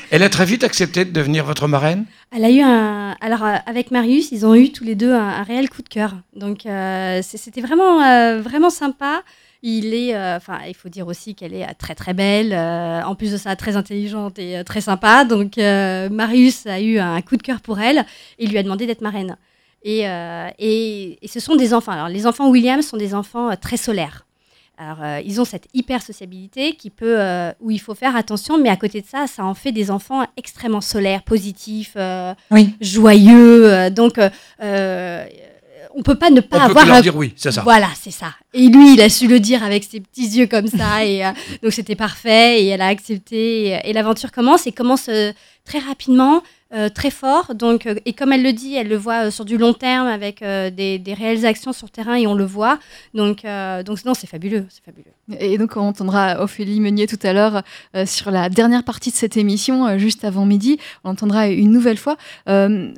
Elle a très vite accepté de devenir votre marraine? Elle a eu un. Alors, euh, avec Marius, ils ont eu tous les deux un, un réel coup de cœur. Donc, euh, c'était vraiment, euh, vraiment sympa. Il est, euh, enfin, il faut dire aussi qu'elle est euh, très très belle. euh, en plus de ça, très intelligente et euh, très sympa. Donc, euh, Marius a eu un coup de cœur pour elle et lui a demandé d'être marraine. Et, euh, et, et ce sont des enfants. Alors, les enfants Williams sont des enfants euh, très solaires. Alors, euh, ils ont cette hyper sociabilité qui peut, euh, où il faut faire attention, mais à côté de ça, ça en fait des enfants extrêmement solaires, positifs, euh, Oui. joyeux. euh, donc, on peut pas ne pas On peut avoir. que leur un- dire oui, c'est ça. Voilà, c'est ça. Et lui, il a su le dire avec ses petits yeux comme ça, et euh, donc c'était parfait. Et elle a accepté. Et, et l'aventure commence et commence euh, très rapidement. Euh, très fort, donc euh, et comme elle le dit, elle le voit euh, sur du long terme avec des, des réelles actions sur terrain et on le voit, donc donc non c'est fabuleux, c'est fabuleux. Et donc, on entendra Ophélie Meunier tout à l'heure sur la dernière partie de cette émission, juste avant midi. On entendra une nouvelle fois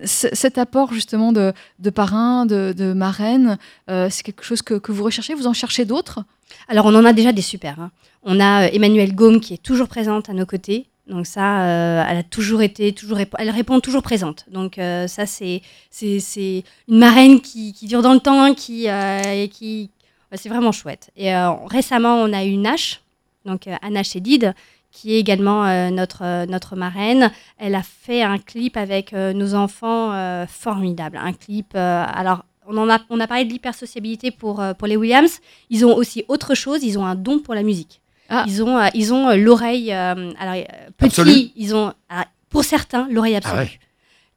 cet apport justement de, de parrain, de, de marraine. c'est quelque chose que, que vous recherchez? Vous en cherchez d'autres? Alors, on en a déjà des super. hein. On a Emmanuelle Gaume qui est toujours présente à nos côtés. Donc ça, euh, elle a toujours été, toujours elle répond toujours présente. Donc euh, ça, c'est c'est une marraine qui, dure dans le temps, qui euh, qui c'est vraiment chouette. Et euh, récemment, on a eu Nash, donc Anna Chédid, qui est également notre, notre marraine. Elle a fait un clip avec nos enfants formidable. Un clip, alors on, en a, on a parlé de l'hypersociabilité pour, pour les Williams. Ils ont aussi autre chose, ils ont un don pour la musique. Ah. Ils ont, euh, ils ont euh, l'oreille, euh, alors Absolue. petit, ils ont, alors, pour certains, l'oreille absolue. Ah ouais.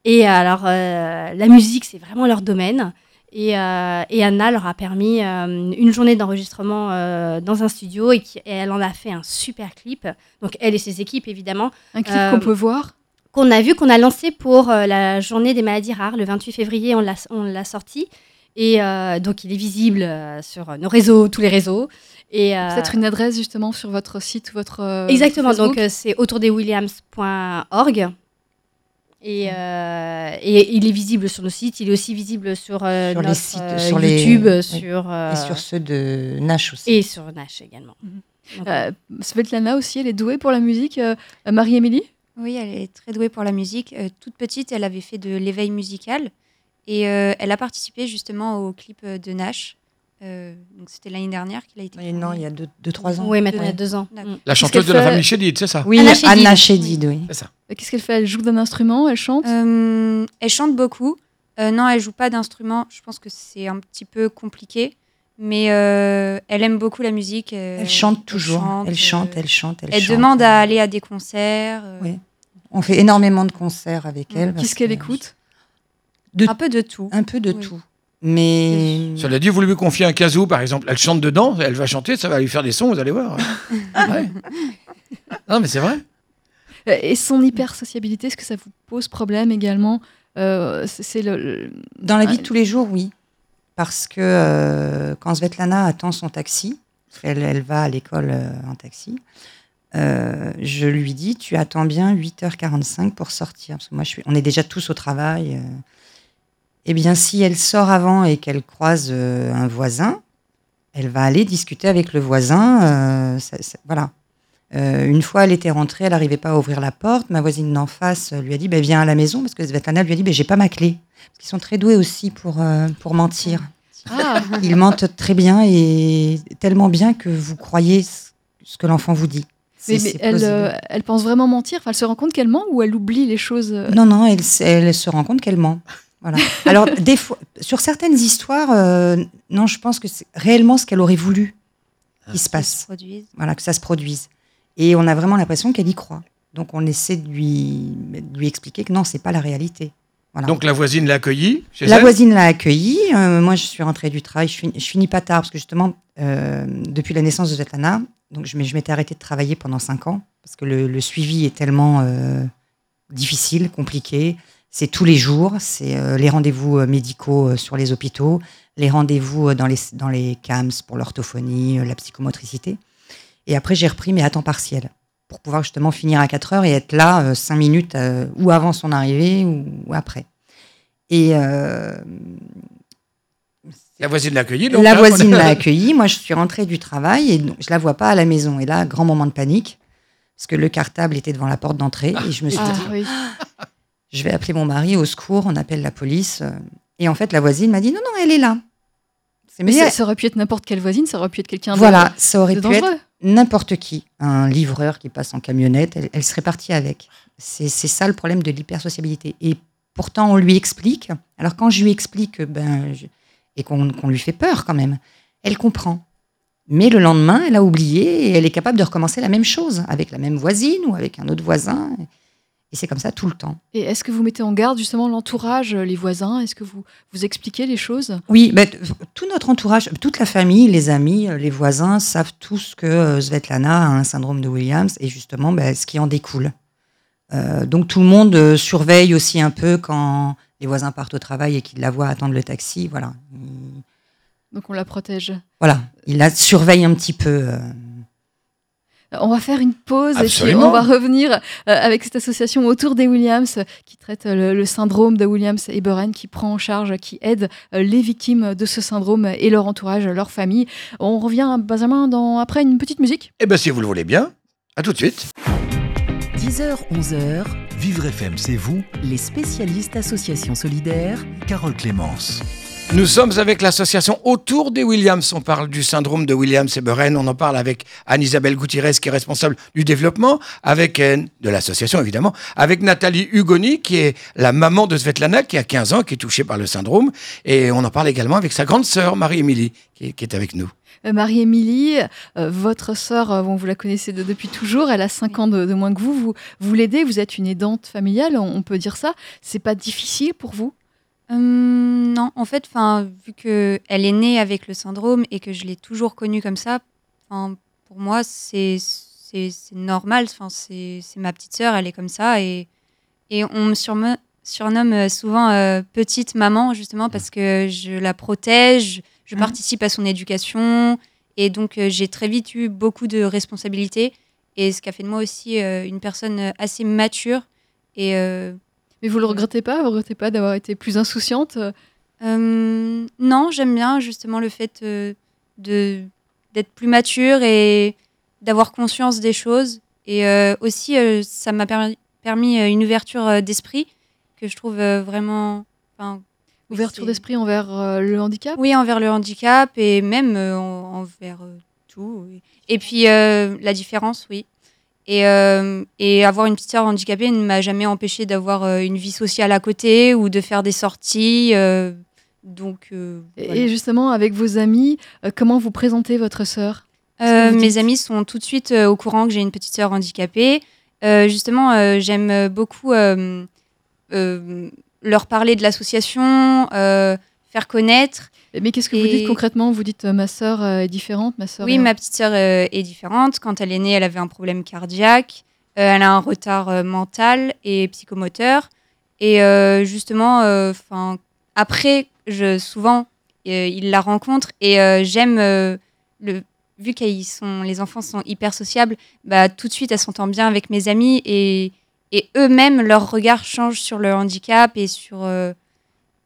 Et alors, euh, la musique, c'est vraiment leur domaine. Et, euh, et Anna leur a permis euh, une journée d'enregistrement euh, dans un studio et, qui- et elle en a fait un super clip. Donc, elle et ses équipes, évidemment, Un clip Euh, qu'on peut voir? qu'on a vu, qu'on a lancé pour euh, la journée des maladies rares. Le 28 février, on l'a on l'a sorti. Et euh, donc, il est visible sur nos réseaux, tous les réseaux. Et, euh, Peut-être une adresse justement sur votre site, votre. euh, Exactement, Facebook. donc euh, c'est autourdeswilliams.org. Et, euh, et il est visible sur nos sites, il est aussi visible sur, euh, Sur les sites, euh, sur les- YouTube, oui. sur, euh, Et sur ceux de Nash aussi. et sur Nash également. Donc, Euh, Svetlana aussi, elle est douée pour la musique. euh, Marie-Émilie Oui, elle est très douée pour la musique. Euh, toute petite, elle avait fait de l'éveil musical et euh, elle a participé justement au clip de Nash. Euh, donc c'était l'année dernière qu'il a été. Non, il y a 2-3 ans. oui, maintenant il y a Ouais. deux ans. D'accord. La chanteuse de la famille Chédid, c'est ça Oui, Anna Anna, Chédid. Oui. C'est ça. Euh, Qu'est-ce qu'elle fait? Elle joue d'un instrument? Elle chante? Euh, elle chante beaucoup. Euh, non, elle joue pas d'instrument. Je pense que c'est un petit peu compliqué. Mais euh, elle aime beaucoup la musique. Elle chante toujours. chante, Elle chante, euh, elle chante, elle Elle chante. demande à aller à des concerts. euh, Oui. On fait énormément de concerts avec elle. Qu'est-ce qu'elle que- écoute? De- Un peu de tout. Un peu de Oui. tout. Mais Cela dit, vous lui confiez un kazoo, par exemple. Elle chante dedans, elle va chanter, ça va lui faire des sons, vous allez voir. [LAUGHS] Ouais. Non, mais c'est vrai. Euh, Et son hyper-sociabilité, est-ce que ça vous pose problème également Euh, c'est- C'est le, le- dans la vie de tous les jours, oui. Parce que euh, quand Svetlana attend son taxi, elle va à l'école euh, en taxi, euh, je lui dis Tu attends bien 8h45 pour sortir. Parce que moi, je suis, on est déjà tous au travail. Eh bien, si elle sort avant et qu'elle croise euh, un voisin, elle va aller discuter avec le voisin. euh, ça- ça- voilà. Euh, une fois, elle était rentrée, elle n'arrivait pas à ouvrir la porte. Ma voisine d'en face lui a dit bah, Viens à la maison, parce que Svetlana lui a dit bah, J'ai pas ma clé. Parce qu'ils sont très doués aussi pour, pour mentir. Ah, [LAUGHS] Ils mentent très bien et tellement bien que vous croyez ce que l'enfant vous dit. mais, elle, euh, elle pense vraiment mentir? Enfin, elle se rend compte qu'elle ment ou elle oublie les choses Non, non, elle, elle se rend compte qu'elle ment. Voilà. Alors, [LAUGHS] des fois, sur certaines histoires, euh, non, je pense que c'est réellement ce qu'elle aurait voulu qui se se passe. produisent. Voilà, que ça se produise. Et on a vraiment l'impression qu'elle y croit. Donc, on essaie de lui, de lui expliquer que non, c'est pas la réalité. Voilà. Donc la voisine l'a accueillie chez La elle? voisine l'a accueilli. Euh, moi, je suis rentrée du travail. Je finis, je finis pas tard parce que justement, euh, depuis la naissance de Svetlana, donc je, m'étais arrêtée de travailler pendant cinq ans parce que le, le suivi est tellement euh, difficile, compliqué. C'est tous les jours. C'est euh, les rendez-vous euh, médicaux euh, sur les hôpitaux, les rendez-vous dans les, dans les CAMS pour l'orthophonie, la psychomotricité. Et après, j'ai repris, mais à temps partiel pour pouvoir justement finir à 4 heures et être là euh, cinq minutes euh, ou avant son arrivée ou, ou après. Et euh, La voisine l'a accueillie. donc, la hein, voisine l'a [LAUGHS] accueillie. Moi, je suis rentrée du travail et donc, je la vois pas à la maison. Et là, grand moment de panique parce que le cartable était devant la porte d'entrée et je me suis Ah dit, oui. [GASPS] je vais appeler mon mari au secours. On appelle la police. euh, Et en fait, la voisine m'a dit, non, non, elle est là. C'est Mais ça, ça aurait pu être n'importe quelle voisine, ça aurait pu être quelqu'un de- voilà, ça aurait de pu être dangereux. n'importe qui, un livreur qui passe en camionnette, elle, elle serait partie avec. C'est c'est ça le problème de l'hypersociabilité. Et pourtant, on lui explique. Alors, quand je lui explique, ben, je- et qu'on qu'on lui fait peur quand même, elle comprend. Mais le lendemain, elle a oublié et elle est capable de recommencer la même chose avec la même voisine ou avec un autre voisin. Et c'est comme ça tout le temps. Et est-ce que vous mettez en garde justement l'entourage, les voisins? Est-ce que vous, vous expliquez les choses? Oui, mais t- tout notre entourage, toute la famille, les amis, euh, les voisins savent tous que euh, Svetlana a un syndrome de Williams et justement ben, ce qui en découle. Euh, donc tout le monde euh, surveille aussi un peu quand les voisins partent au travail et qu'ils la voient attendre le taxi. Voilà, il, Donc on la protège. voilà, il la surveille un petit peu. On va faire une pause et puis on va revenir euh, avec cette association autour des Williams euh, qui traite euh, le, le syndrome de Williams et Beren, qui prend en charge, qui aide euh, les victimes de ce syndrome et leur entourage, leur famille. On revient, Benjamin, dans, après une petite musique. Eh bien, si vous le voulez bien, à tout de suite. 10h, 11h, Vivre FM, c'est vous, les spécialistes Association Solidaire. Carole Clémence. Nous sommes avec l'association Autour des Williams. On parle du syndrome de Williams et Beren. On en parle avec Anne-Isabelle Gutiérrez, qui est responsable du développement, avec euh, de l'association évidemment, avec Nathalie Hugoni, qui est la maman de Svetlana, qui a 15 ans, qui est touchée par le syndrome. Et on en parle également avec sa grande sœur, Marie-Émilie, qui, est avec nous. Euh, Marie-Émilie, euh, votre sœur, bon, vous la connaissez de- depuis toujours, elle a 5 ans de, de moins que vous, vous, vous l'aidez, vous êtes une aidante familiale, on, on peut dire ça. C'est pas difficile pour vous? Hum, non, en fait, enfin, vu que elle est née avec le syndrome et que je l'ai toujours connue comme ça, enfin, pour moi, c'est c'est c'est normal. Enfin, c'est c'est ma petite sœur, elle est comme ça et et on me surme- surnomme euh, souvent euh, petite maman justement parce que je la protège, je Mhm. participe à son éducation et donc euh, j'ai très vite eu beaucoup de responsabilités et ce qui a fait de moi aussi euh, une personne euh, assez mature et euh, Mais vous le regrettez pas Vous regrettez pas d'avoir été plus insouciante euh, non, j'aime bien justement le fait euh, de d'être plus mature et d'avoir conscience des choses. Et euh, aussi, euh, ça m'a permis, permis euh, une ouverture euh, d'esprit que je trouve euh, vraiment. Ouverture d'esprit envers euh, le handicap? Oui, envers le handicap et même euh, en- envers euh, tout. oui. Et puis euh, la différence, oui. Et, euh, et avoir une petite sœur handicapée ne m'a jamais empêché d'avoir euh, une vie sociale à côté ou de faire des sorties. euh, donc, Et voilà. et justement, avec vos amis, comment vous présentez votre sœur mes amis sont tout de suite au courant que j'ai une petite sœur handicapée. Justement, j'aime beaucoup leur parler de l'association, faire connaître. Mais qu'est-ce que vous dites concrètement? Vous dites euh, ma sœur euh, est différente, ma sœur Oui, est- ma petite sœur euh, est différente. Quand elle est née, elle avait un problème cardiaque. Elle a un retard mental et psychomoteur. Et justement, euh, 'fin, après, je, souvent, euh, il la rencontre et j'aime le. Vu qu'ils sont, les enfants sont hyper sociables, bah, tout de suite, elle s'entend bien avec mes amis et, et eux-mêmes, leur regard change sur le handicap et sur. euh,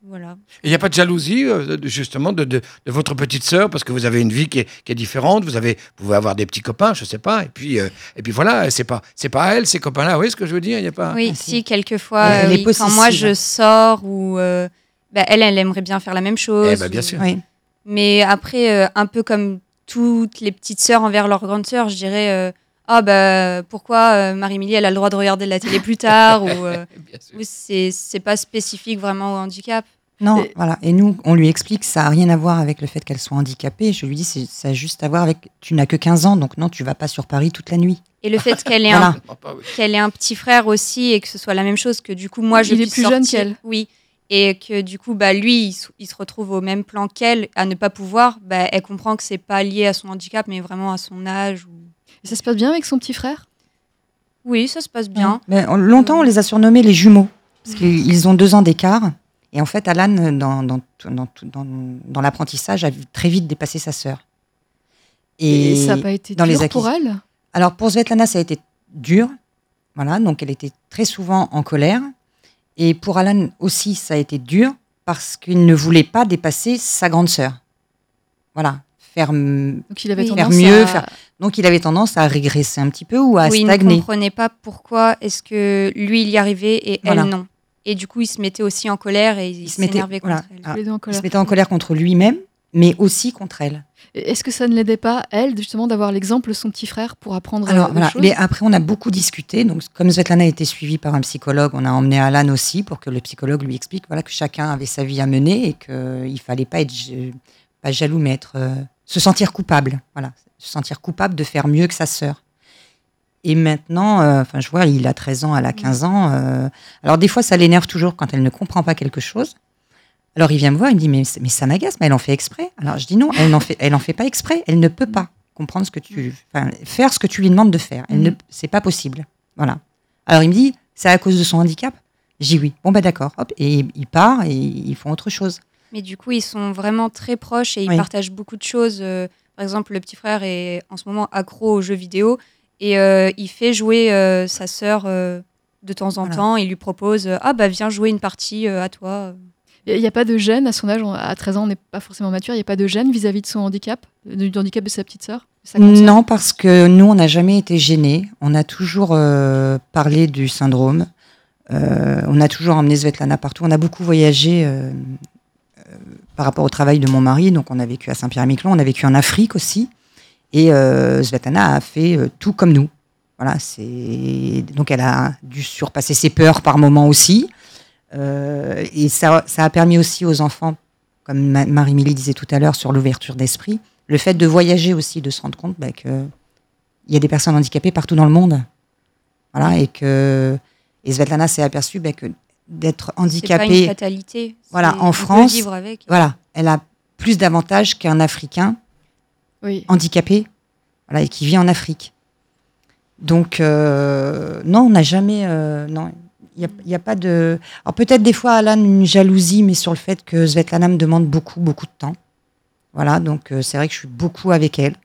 voilà. Il n'y a pas de jalousie, euh, justement, de, de- de votre petite sœur, parce que vous avez une vie qui est, qui est différente, vous, avez, vous pouvez avoir des petits copains, je ne sais pas, et puis, euh, et puis voilà, c'est pas, c'est pas elle, ces copains-là, vous voyez ce que je veux dire? Il y a pas... Oui, Ah, si, si. quelquefois, euh, oui, quand moi je sors ou euh, bah, elle, elle aimerait bien faire la même chose. Eh ben, bien ou- sûr. Oui. Mais après, euh, un peu comme toutes les petites sœurs envers leur grande sœur, je dirais euh, ah bah pourquoi euh, Marie-Émilie elle a le droit de regarder la télé plus tard? [LAUGHS] Ou euh, ou c'est c'est pas spécifique vraiment au handicap. Non, Et- voilà. Et nous, on lui explique que ça n'a rien à voir avec le fait qu'elle soit handicapée. Je lui dis, ça a juste à voir avec. Tu n'as que 15 ans, donc non, tu vas pas sur Paris toute la nuit. Et le fait qu'elle ait [LAUGHS] Voilà. un qu'elle ait un petit frère aussi et que ce soit la même chose que du coup moi je Il est plus jeune qu'elle. oui et que du coup bah lui il, se- il se retrouve au même plan qu'elle à ne pas pouvoir bah elle comprend que c'est pas lié à son handicap mais vraiment à son âge ou... Et ça se passe bien avec son petit frère? Oui ça se passe bien Mais on- longtemps, on les a surnommés les jumeaux, parce qu'ils ils ont deux ans d'écart. Et en fait, Alan, dans, dans, dans, dans, dans l'apprentissage, a très vite dépassé sa sœur. Et, ça n'a pas été dans les dur pour elle? Alors pour Svetlana, ça a été dur. Voilà, donc elle était très souvent en colère. Et pour Alan aussi, ça a été dur parce qu'il ne voulait pas dépasser sa grande sœur. Voilà, faire. m- Donc il avait Oui. Faire mieux, à... faire- Donc il avait tendance à régresser un petit peu ou à oui il ne stagner. comprenait pas pourquoi est-ce que lui il y arrivait et Voilà. elle non et du coup il se mettait aussi en colère et il, Il se mettait- contre voilà. elle Ah, en Il colère. se mettait en colère contre lui-même, mais aussi contre elle. Est-ce que ça ne l'aidait pas, elle, justement, d'avoir l'exemple de son petit frère pour apprendre Alors euh, voilà, mais après on a beaucoup discuté. Donc comme Svetlana a été suivie par un psychologue, on a emmené Alan aussi pour que le psychologue lui explique voilà que chacun avait sa vie à mener et qu'il fallait pas être pas jaloux, mais être euh, se sentir coupable. Voilà, se sentir coupable de faire mieux que sa sœur. Et maintenant, euh, enfin je vois, il a 13 ans, elle a 15 ans. euh, alors des fois ça l'énerve toujours quand elle ne comprend pas quelque chose. Alors il vient me voir, il me dit mais, mais ça m'agace, mais elle en fait exprès. Alors je dis non, elle n'en fait, elle en fait pas exprès, elle ne peut pas comprendre ce que tu, faire ce que tu lui demandes de faire. Elle ne, c'est pas possible. Voilà. Alors il me dit c'est à cause de son handicap? Je dis oui. Bon ben d'accord. Hop et il part et ils font autre chose. Mais du coup, ils sont vraiment très proches et ils Oui. partagent beaucoup de choses. Euh, par exemple, le petit frère est en ce moment accro aux jeux vidéo et euh, il fait jouer euh, sa sœur euh, de temps en Voilà. temps. Il lui propose euh, Ah, bah viens jouer une partie euh, à toi. Il n'y a pas de gêne à son âge, on- à 13 ans, on n'est pas forcément mature, il n'y a pas de gêne vis-à-vis de son handicap, du handicap de sa petite sœur? Non, parce que nous, on n'a jamais été gênés. On a toujours euh, parlé du syndrome. Euh, on a toujours emmené Svetlana partout. On a beaucoup voyagé euh, euh, par rapport au travail de mon mari. Donc, on a vécu à Saint-Pierre-et-Miquelon, on a vécu en Afrique aussi. Et euh, Svetlana a fait euh, tout comme nous. Voilà, c'est donc elle a dû surpasser ses peurs par moments aussi. Euh, et ça, ça a permis aussi aux enfants, comme Ma- Marie-Mélie disait tout à l'heure, sur l'ouverture d'esprit, le fait de voyager aussi, de se rendre compte bah, que il y a des personnes handicapées partout dans le monde. Voilà, et que et Svetlana s'est aperçue bah, que d'être C'est pas une handicapée, fatalité. voilà, en France, vivre avec. voilà, elle a plus d'avantages qu'un Africain Oui. handicapé, voilà, et qui vit en Afrique. Donc euh, non, on n'a jamais, euh, non, il n'y a, pas de. Alors peut-être des fois Alan une jalousie, mais sur le fait que Svetlana me demande beaucoup, beaucoup de temps. Voilà, donc euh, c'est vrai que je suis beaucoup avec elle.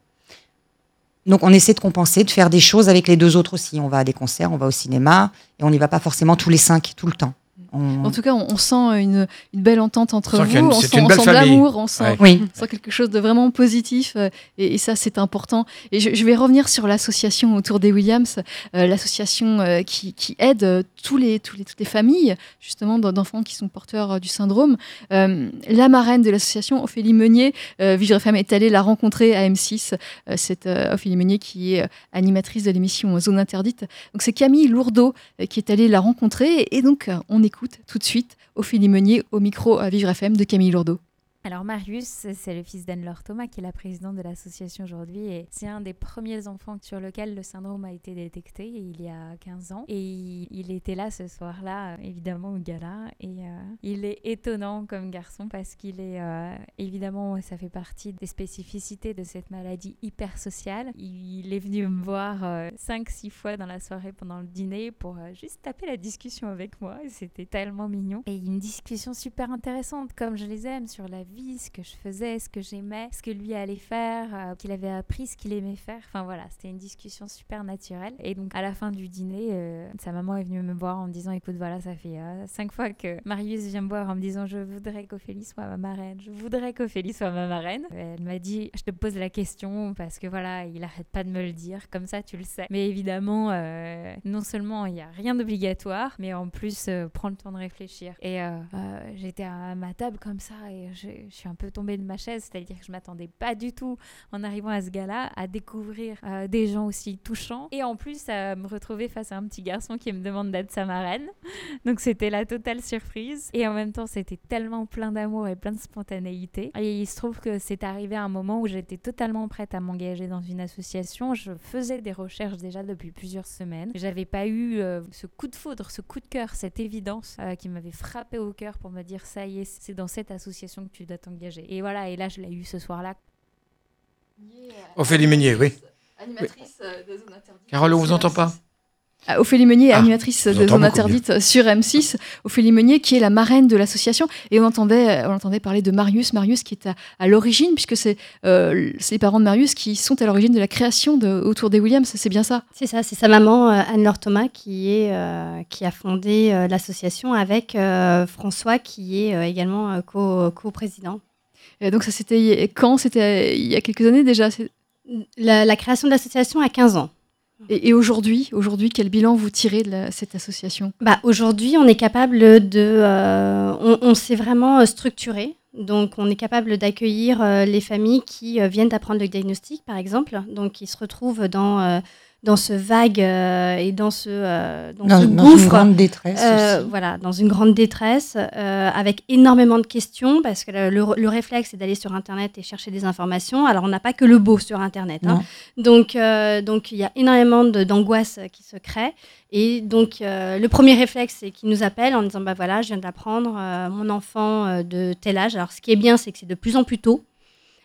Donc on essaie de compenser, de faire des choses avec les deux autres aussi. On va à des concerts, on va au cinéma, et on n'y va pas forcément tous les cinq tout le temps. On- En tout cas, on, on sent une, une belle entente entre On vous. une- on sent, une on sent l'amour, on sent, Ouais. Oui. on sent quelque chose de vraiment positif. euh, et, et ça, c'est important. Et je, je vais revenir sur l'association autour des Williams, euh, l'association euh, qui, qui aide euh, tous les, tous les, toutes les familles, justement, d'en- d'enfants qui sont porteurs euh, du syndrome. Euh, la marraine de l'association, Ophélie Meunier, euh, Vivre FM est allée la rencontrer à M6. Euh, c'est euh, Ophélie Meunier qui est euh, animatrice de l'émission Zone Interdite. Donc c'est Camille Lourdeau euh, qui est allée la rencontrer. Et donc, euh, on écoute tout de suite Ophélie Meunier au micro à Vivre FM de Camille Lourdeau. Alors Marius, c'est le fils d'Anne-Laure Thomas qui est la présidente de l'association aujourd'hui et c'est un des premiers enfants sur lequel le syndrome a été détecté il y a 15 ans et il, était là ce soir-là, euh, évidemment au gala et euh, il est étonnant comme garçon parce qu'il est euh, évidemment ça fait partie des spécificités de cette maladie hyper sociale. Il est venu me voir 5-6 fois dans la soirée pendant le dîner pour euh, juste taper la discussion avec moi et c'était tellement mignon et une discussion super intéressante comme je les aime sur la vie, ce que je faisais, ce que j'aimais, ce que lui allait faire, euh, qu'il avait appris, ce qu'il aimait faire. Enfin voilà, c'était une discussion super naturelle. Et donc à la fin du dîner, euh, sa maman est venue me voir en me disant écoute voilà, ça fait euh, cinq fois que Marius vient me voir en me disant je voudrais qu'Ophélie soit ma marraine, je voudrais qu'Ophélie soit ma marraine. Elle m'a dit je te pose la question parce que voilà, il arrête pas de me le dire, comme ça tu le sais. Mais évidemment, non seulement il n'y a rien d'obligatoire, mais en plus prends le temps de réfléchir. Et j'étais à ma table comme ça et je, je suis un peu tombée de ma chaise, c'est-à-dire que je m'attendais pas du tout en arrivant à ce gala à découvrir euh, des gens aussi touchants et en plus à me retrouver face à un petit garçon qui me demande d'être sa marraine. [LAUGHS] Donc c'était la totale surprise et en même temps c'était tellement plein d'amour et plein de spontanéité. Et il se trouve que c'est arrivé à un moment où j'étais totalement prête à m'engager dans une association. Je faisais des recherches déjà depuis plusieurs semaines. J'avais pas eu euh, ce coup de foudre, ce coup de cœur, cette évidence euh, qui m'avait frappé au cœur pour me dire ça y est, c'est dans cette association que tu dois Et voilà, et là je l'ai eu ce soir-là. Ophélie Meunier, oui. Animatrice de Zone Interdite. Carole, on vous entend pas? Ophélie Meunier, Ah, animatrice de Zone Interdite sur M6. Ophélie Meunier, qui est la marraine de l'association. Et on entendait, on entendait parler de Marius. Marius qui est à, à l'origine, puisque c'est euh, c'est les parents de Marius qui sont à l'origine de la création de, autour des Williams. C'est bien ça? C'est ça, c'est sa maman euh, Anne-Laure Thomas qui, est, euh, qui a fondé euh, l'association avec euh, François qui est euh, également euh, co- co-président. Donc ça, c'était quand? C'était il y a quelques années déjà. La, la création de l'association a 15 ans. Et, aujourd'hui, aujourd'hui, quel bilan vous tirez de cette association? Bah, Aujourd'hui, on est capable de... euh, on s'est vraiment euh, structuré. Donc, on est capable d'accueillir euh, les familles qui viennent d'apprendre le diagnostic, par exemple. Donc, qui se retrouvent dans, dans ce vague euh, et dans ce, euh, dans Dans, ce dans une gouffre. grande détresse Euh, voilà, dans une grande détresse, avec énormément de questions, parce que le, le- le réflexe, c'est d'aller sur Internet et chercher des informations. Alors, on n'a pas que le beau sur Internet. hein. Donc, donc, il y a énormément de- d'angoisse qui se crée. Et donc, le premier réflexe, c'est qu'ils nous appellent en disant, bah voilà, je viens d'apprendre, euh, mon enfant de tel âge. Alors, ce qui est bien, c'est que c'est de plus en plus tôt.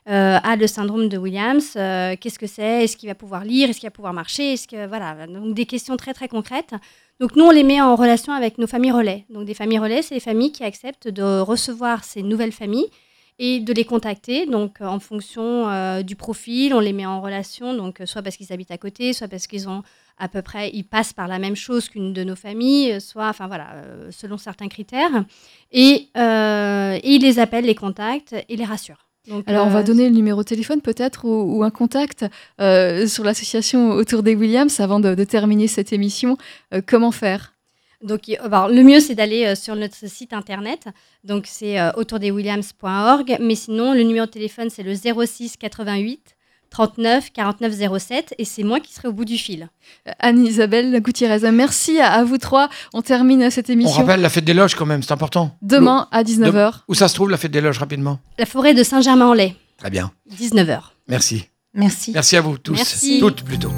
Euh, a le syndrome de Williams. euh, Qu'est-ce que c'est Est-ce qu'il va pouvoir lire Est-ce qu'il va pouvoir marcher Est-ce que voilà Donc des questions très très concrètes. Donc nous on les met en relation avec nos familles relais. Donc des familles relais, c'est les familles qui acceptent de recevoir ces nouvelles familles et de les contacter. Donc euh, en fonction du profil, on les met en relation. Donc soit parce qu'ils habitent à côté, soit parce qu'ils ont à peu près, ils passent par la même chose qu'une de nos familles, soit, enfin voilà, selon certains critères. Et ils les appellent, les contactent et les rassurent. Donc, Alors, on euh, va donner le numéro de téléphone peut-être ou, ou un contact euh, sur l'association autour des Williams avant de, de terminer cette émission. Euh, comment faire? Donc, alors, le mieux, c'est d'aller euh, sur notre site internet. Donc, c'est euh, autourdeswilliams.org. Mais sinon, le numéro de téléphone, c'est le 06 88 39 49 07. Et c'est moi qui serai au bout du fil. Anne-Isabelle Gutiérrez, merci à, à vous trois. On termine cette On émission rappelle la fête des loges quand même, c'est important. demain à 19h. Où ça se trouve la fête des loges rapidement? La forêt de Saint-Germain-en-Laye, Très bien. 19h. Merci. Merci. Merci à vous tous. Merci. Toutes plutôt.